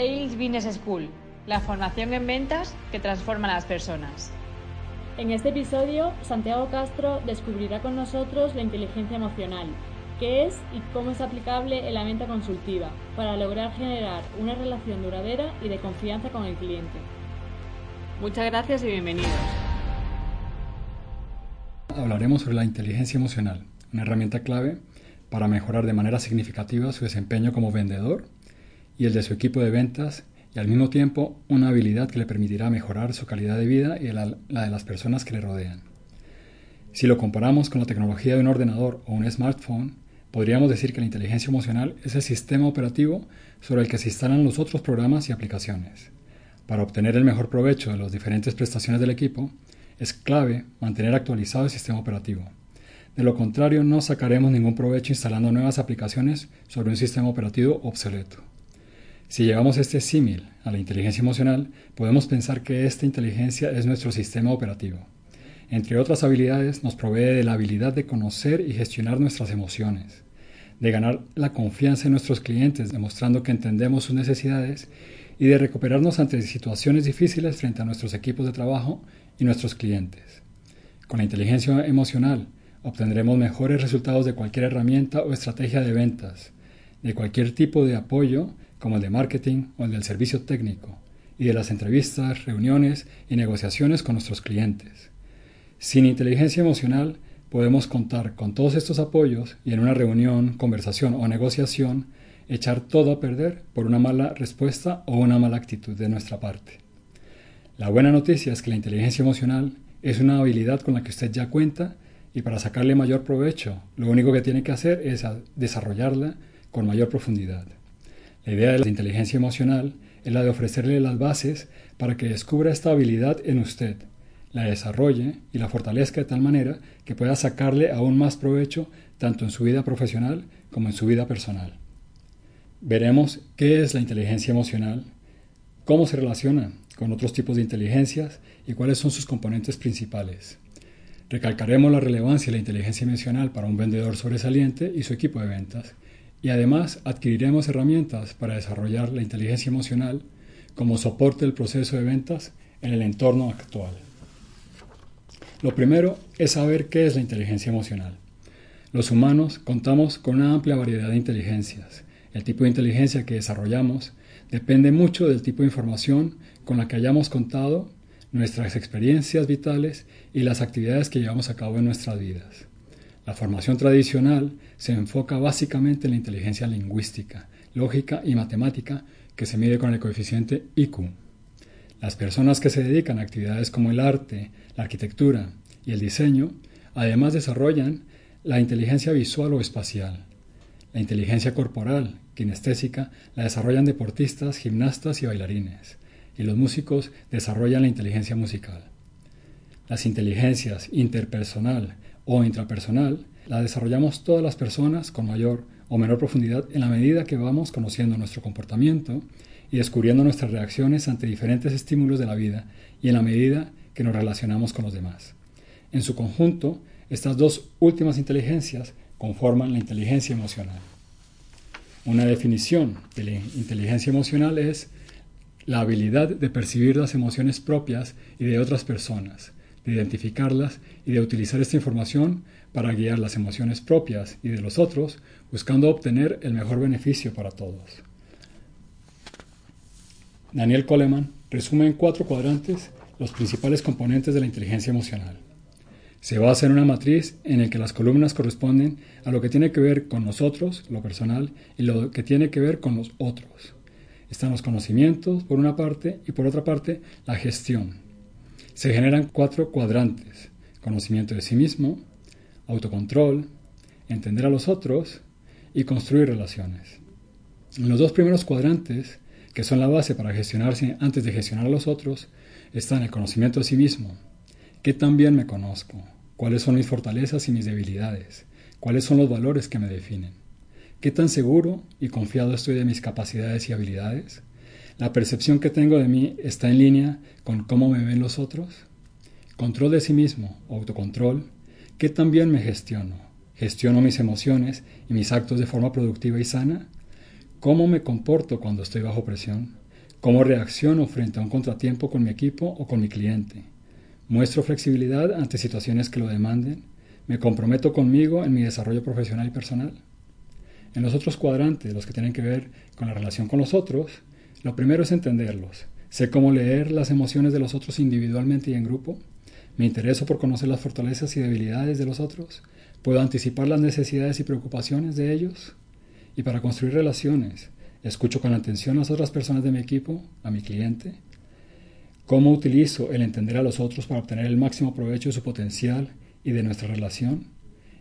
Sales Business School, la formación en ventas que transforma a las personas. En este episodio, Santiago Castro descubrirá con nosotros la inteligencia emocional, qué es y cómo es aplicable en la venta consultiva para lograr generar una relación duradera y de confianza con el cliente. Muchas gracias y bienvenidos. Hablaremos sobre la inteligencia emocional, una herramienta clave para mejorar de manera significativa su desempeño como vendedor y el de su equipo de ventas y al mismo tiempo una habilidad que le permitirá mejorar su calidad de vida y la, la, de las personas que le rodean. Si lo comparamos con la tecnología de un ordenador o un smartphone, podríamos decir que la inteligencia emocional es el sistema operativo sobre el que se instalan los otros programas y aplicaciones. Para obtener el mejor provecho de las diferentes prestaciones del equipo, es clave mantener actualizado el sistema operativo. De lo contrario, no sacaremos ningún provecho instalando nuevas aplicaciones sobre un sistema operativo obsoleto. Si llevamos este símil a la inteligencia emocional, podemos pensar que esta inteligencia es nuestro sistema operativo. Entre otras habilidades, nos provee de la habilidad de conocer y gestionar nuestras emociones, de ganar la confianza en nuestros clientes, demostrando que entendemos sus necesidades, y de recuperarnos ante situaciones difíciles frente a nuestros equipos de trabajo y nuestros clientes. Con la inteligencia emocional, obtendremos mejores resultados de cualquier herramienta o estrategia de ventas, de cualquier tipo de apoyo como el de marketing o el del servicio técnico, y de las entrevistas, reuniones y negociaciones con nuestros clientes. Sin inteligencia emocional podemos contar con todos estos apoyos y en una reunión, conversación o negociación echar todo a perder por una mala respuesta o una mala actitud de nuestra parte. La buena noticia es que la inteligencia emocional es una habilidad con la que usted ya cuenta y para sacarle mayor provecho lo único que tiene que hacer es desarrollarla con mayor profundidad. La idea de la inteligencia emocional es la de ofrecerle las bases para que descubra esta habilidad en usted, la desarrolle y la fortalezca de tal manera que pueda sacarle aún más provecho tanto en su vida profesional como en su vida personal. Veremos qué es la inteligencia emocional, cómo se relaciona con otros tipos de inteligencias y cuáles son sus componentes principales. Recalcaremos la relevancia de la inteligencia emocional para un vendedor sobresaliente y su equipo de ventas y además adquiriremos herramientas para desarrollar la inteligencia emocional como soporte del proceso de ventas en el entorno actual. Lo primero es saber qué es la inteligencia emocional. Los humanos contamos con una amplia variedad de inteligencias. El tipo de inteligencia que desarrollamos depende mucho del tipo de información con la que hayamos contado, nuestras experiencias vitales y las actividades que llevamos a cabo en nuestras vidas. La formación tradicional se enfoca básicamente en la inteligencia lingüística, lógica y matemática que se mide con el coeficiente IQ. Las personas que se dedican a actividades como el arte, la arquitectura y el diseño, además desarrollan la inteligencia visual o espacial. La inteligencia corporal, kinestésica, la desarrollan deportistas, gimnastas y bailarines, y los músicos desarrollan la inteligencia musical. Las inteligencias interpersonal, o intrapersonal la desarrollamos todas las personas con mayor o menor profundidad en la medida que vamos conociendo nuestro comportamiento y descubriendo nuestras reacciones ante diferentes estímulos de la vida y en la medida que nos relacionamos con los demás. En su conjunto, estas dos últimas inteligencias conforman la inteligencia emocional. Una definición de la inteligencia emocional es la habilidad de percibir las emociones propias y de otras personas, de identificarlas y de utilizar esta información para guiar las emociones propias y de los otros, buscando obtener el mejor beneficio para todos. Daniel Coleman resume en cuatro cuadrantes los principales componentes de la inteligencia emocional. Se basa en una matriz en la que las columnas corresponden a lo que tiene que ver con nosotros, lo personal, y lo que tiene que ver con los otros. Están los conocimientos, por una parte, y por otra parte, la gestión, se generan cuatro cuadrantes, conocimiento de sí mismo, autocontrol, entender a los otros y construir relaciones. En los dos primeros cuadrantes, que son la base para gestionarse antes de gestionar a los otros, están el conocimiento de sí mismo. ¿Qué tan bien me conozco? ¿Cuáles son mis fortalezas y mis debilidades? ¿Cuáles son los valores que me definen? ¿Qué tan seguro y confiado estoy de mis capacidades y habilidades? ¿La percepción que tengo de mí está en línea con cómo me ven los otros? Control de sí mismo, autocontrol. ¿Qué tan me gestiono? ¿Gestiono mis emociones y mis actos de forma productiva y sana? cómo me comporto cuando estoy bajo presión, cómo reacciono frente a un contratiempo con mi equipo o con mi cliente. Muestro flexibilidad ante situaciones que lo demanden. Me comprometo conmigo en mi desarrollo profesional y personal. En los otros cuadrantes, los que tienen que ver con la relación con los otros, lo primero es entenderlos. Sé cómo leer las emociones de los otros individualmente y en grupo. Me intereso por conocer las fortalezas y debilidades de los otros. Puedo anticipar las necesidades y preocupaciones de ellos y para construir relaciones. Escucho con atención a las otras personas de mi equipo, a mi cliente. ¿Cómo utilizo el entender a los otros para obtener el máximo provecho de su potencial y de nuestra relación?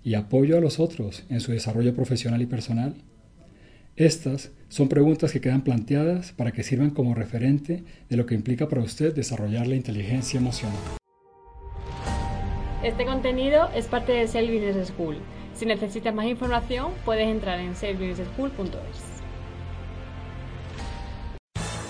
Y apoyo a los otros en su desarrollo profesional y personal. Estas son preguntas que quedan planteadas para que sirvan como referente de lo que implica para usted desarrollar la inteligencia emocional. Este contenido es parte de Self Business School si necesitas más información, puedes entrar en salesbusinessschool.es.